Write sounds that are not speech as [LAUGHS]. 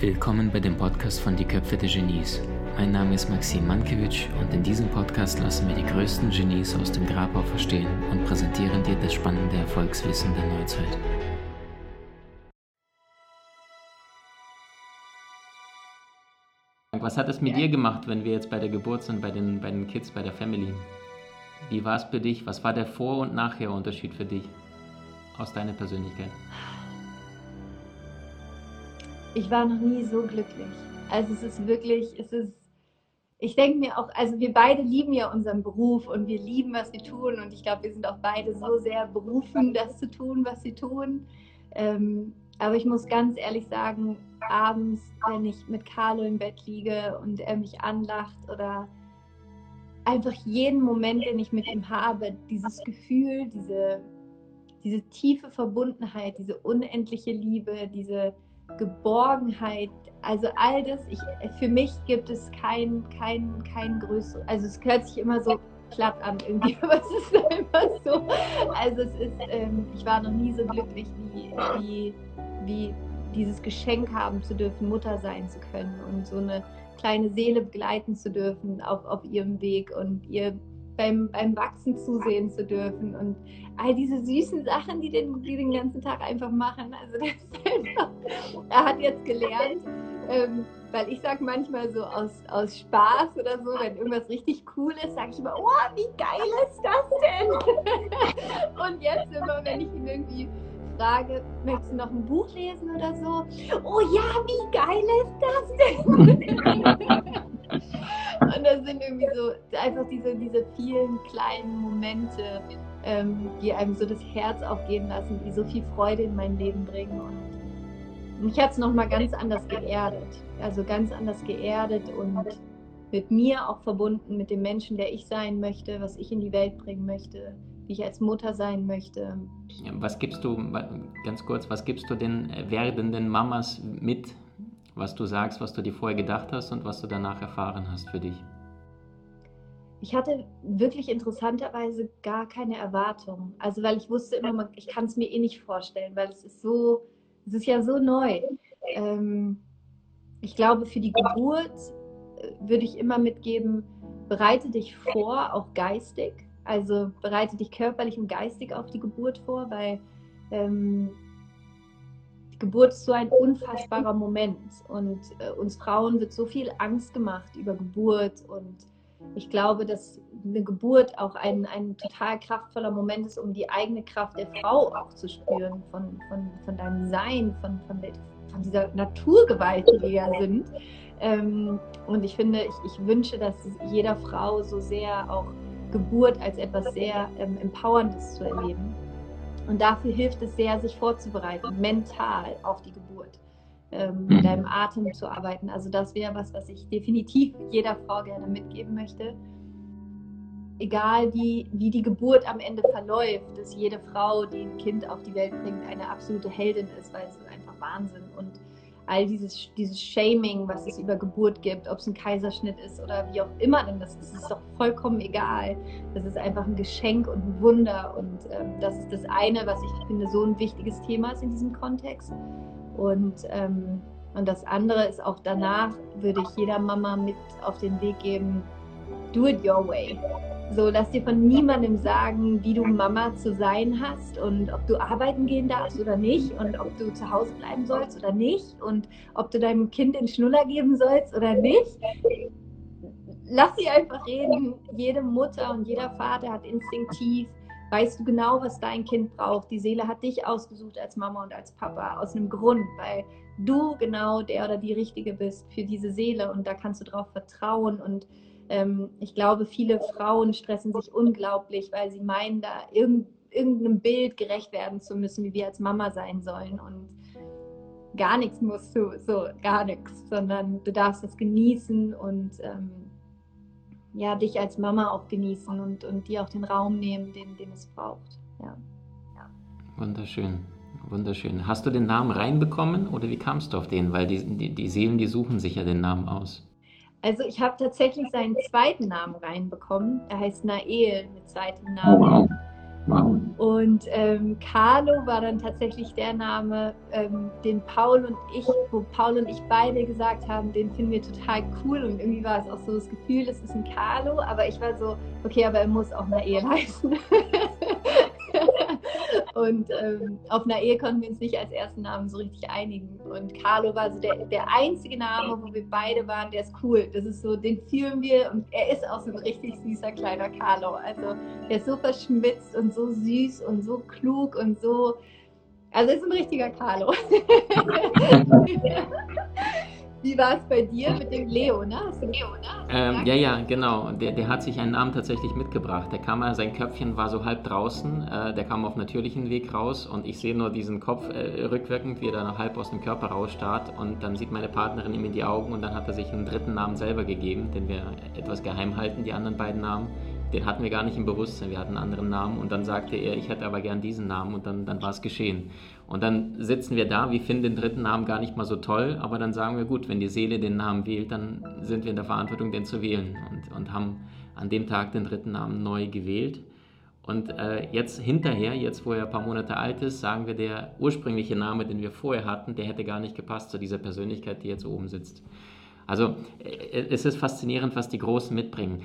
Willkommen bei dem Podcast von Die Köpfe der Genies. Mein Name ist Maxim Mankewitsch und in diesem Podcast lassen wir die größten Genies aus dem Grabau verstehen und präsentieren dir das spannende Erfolgswissen der Neuzeit. Was hat es mit dir gemacht, wenn wir jetzt bei der Geburt sind, bei den, bei den Kids, bei der Family? Wie war es für dich? Was war der Vor- und Nachher-Unterschied für dich aus deiner Persönlichkeit? Ich war noch nie so glücklich. Also es ist wirklich, es ist, ich denke mir auch, also wir beide lieben ja unseren Beruf und wir lieben, was wir tun. Und ich glaube, wir sind auch beide so sehr berufen, das zu tun, was sie tun. Ähm, aber ich muss ganz ehrlich sagen, abends, wenn ich mit Carlo im Bett liege und er mich anlacht oder einfach jeden Moment, den ich mit ihm habe, dieses Gefühl, diese, diese tiefe Verbundenheit, diese unendliche Liebe, diese, Geborgenheit, also all das, ich, für mich gibt es kein, kein, kein größeres, also es hört sich immer so platt an irgendwie, [LAUGHS] aber es ist [LAUGHS] immer so. Also es ist, ähm, ich war noch nie so glücklich wie, wie, wie dieses Geschenk haben zu dürfen, Mutter sein zu können und so eine kleine Seele begleiten zu dürfen auf, auf ihrem Weg und ihr beim, beim Wachsen zusehen zu dürfen und all diese süßen Sachen, die den, die den ganzen Tag einfach machen. Also einfach, er hat jetzt gelernt, ähm, weil ich sage manchmal so aus, aus Spaß oder so, wenn irgendwas richtig cool ist, sage ich immer, oh, wie geil ist das denn? [LAUGHS] und jetzt immer, wenn ich ihn irgendwie frage, möchtest du noch ein Buch lesen oder so? Oh ja, wie geil ist das denn? [LAUGHS] Sind irgendwie so einfach diese, diese vielen kleinen Momente, ähm, die einem so das Herz aufgehen lassen, die so viel Freude in mein Leben bringen. Und mich hat es nochmal ganz anders geerdet. Also ganz anders geerdet und mit mir auch verbunden, mit dem Menschen, der ich sein möchte, was ich in die Welt bringen möchte, wie ich als Mutter sein möchte. Was gibst du, ganz kurz, was gibst du den werdenden Mamas mit, was du sagst, was du dir vorher gedacht hast und was du danach erfahren hast für dich? Ich hatte wirklich interessanterweise gar keine Erwartungen. Also weil ich wusste immer, ich kann es mir eh nicht vorstellen, weil es ist so, es ist ja so neu. Ähm, ich glaube, für die Geburt äh, würde ich immer mitgeben, bereite dich vor, auch geistig. Also bereite dich körperlich und geistig auf die Geburt vor, weil ähm, Geburt ist so ein unfassbarer Moment und äh, uns Frauen wird so viel Angst gemacht über Geburt und ich glaube, dass eine Geburt auch ein, ein total kraftvoller Moment ist, um die eigene Kraft der Frau auch zu spüren, von, von, von deinem Sein, von, von, von dieser Naturgewalt, die wir ja sind. Ähm, und ich finde, ich, ich wünsche, dass jeder Frau so sehr auch Geburt als etwas sehr ähm, Empowerndes zu erleben. Und dafür hilft es sehr, sich vorzubereiten, mental auf die Geburt, ähm, mit deinem Atem zu arbeiten. Also das wäre was, was ich definitiv jeder Frau gerne mitgeben möchte. Egal wie, wie die Geburt am Ende verläuft, dass jede Frau, die ein Kind auf die Welt bringt, eine absolute Heldin ist, weil es ist einfach Wahnsinn. Und all dieses, dieses Shaming, was es über Geburt gibt, ob es ein Kaiserschnitt ist oder wie auch immer, denn das, das ist doch vollkommen egal. Das ist einfach ein Geschenk und ein Wunder und ähm, das ist das eine, was ich finde so ein wichtiges Thema ist in diesem Kontext. Und, ähm, und das andere ist auch danach, würde ich jeder Mama mit auf den Weg geben, do it your way. So, lass dir von niemandem sagen, wie du Mama zu sein hast und ob du arbeiten gehen darfst oder nicht und ob du zu Hause bleiben sollst oder nicht und ob du deinem Kind den Schnuller geben sollst oder nicht. Lass sie einfach reden. Jede Mutter und jeder Vater hat instinktiv, weißt du genau, was dein Kind braucht. Die Seele hat dich ausgesucht als Mama und als Papa aus einem Grund, weil du genau der oder die Richtige bist für diese Seele und da kannst du drauf vertrauen und ähm, ich glaube, viele Frauen stressen sich unglaublich, weil sie meinen, da irgend, irgendeinem Bild gerecht werden zu müssen, wie wir als Mama sein sollen. Und gar nichts musst du, so gar nichts, sondern du darfst es genießen und ähm, ja, dich als Mama auch genießen und, und dir auch den Raum nehmen, den, den es braucht. Ja. ja. Wunderschön. Wunderschön. Hast du den Namen reinbekommen oder wie kamst du auf den? Weil die, die, die Seelen, die suchen sich ja den Namen aus. Also ich habe tatsächlich seinen zweiten Namen reinbekommen. Er heißt Nael mit zweitem Namen. Wow. Und ähm, Carlo war dann tatsächlich der Name, ähm, den Paul und ich, wo Paul und ich beide gesagt haben, den finden wir total cool. Und irgendwie war es auch so das Gefühl, es ist ein Carlo, aber ich war so, okay, aber er muss auch Ehe [LAUGHS] heißen. Und ähm, auf einer Ehe konnten wir uns nicht als ersten Namen so richtig einigen. Und Carlo war so der, der einzige Name, wo wir beide waren, der ist cool. Das ist so, den fühlen wir und er ist auch so ein richtig süßer kleiner Carlo. Also der ist so verschmitzt und so süß und so klug und so. Also ist ein richtiger Carlo. [LAUGHS] [LAUGHS] Wie war es bei dir mit dem Leo, ne? Hast du Leo, ne? Ähm, ja, ja, genau. Der, der hat sich einen Namen tatsächlich mitgebracht. Der kam, sein Köpfchen war so halb draußen, äh, der kam auf natürlichen Weg raus und ich sehe nur diesen Kopf äh, rückwirkend, wie er dann halb aus dem Körper rausstarrt und dann sieht meine Partnerin ihm in die Augen und dann hat er sich einen dritten Namen selber gegeben, den wir etwas geheim halten, die anderen beiden Namen. Den hatten wir gar nicht im Bewusstsein, wir hatten einen anderen Namen und dann sagte er, ich hätte aber gern diesen Namen und dann, dann war es geschehen. Und dann sitzen wir da, wir finden den dritten Namen gar nicht mal so toll, aber dann sagen wir, gut, wenn die Seele den Namen wählt, dann sind wir in der Verantwortung, den zu wählen und, und haben an dem Tag den dritten Namen neu gewählt. Und äh, jetzt hinterher, jetzt wo er ein paar Monate alt ist, sagen wir, der ursprüngliche Name, den wir vorher hatten, der hätte gar nicht gepasst zu dieser Persönlichkeit, die jetzt oben sitzt. Also äh, es ist faszinierend, was die Großen mitbringen.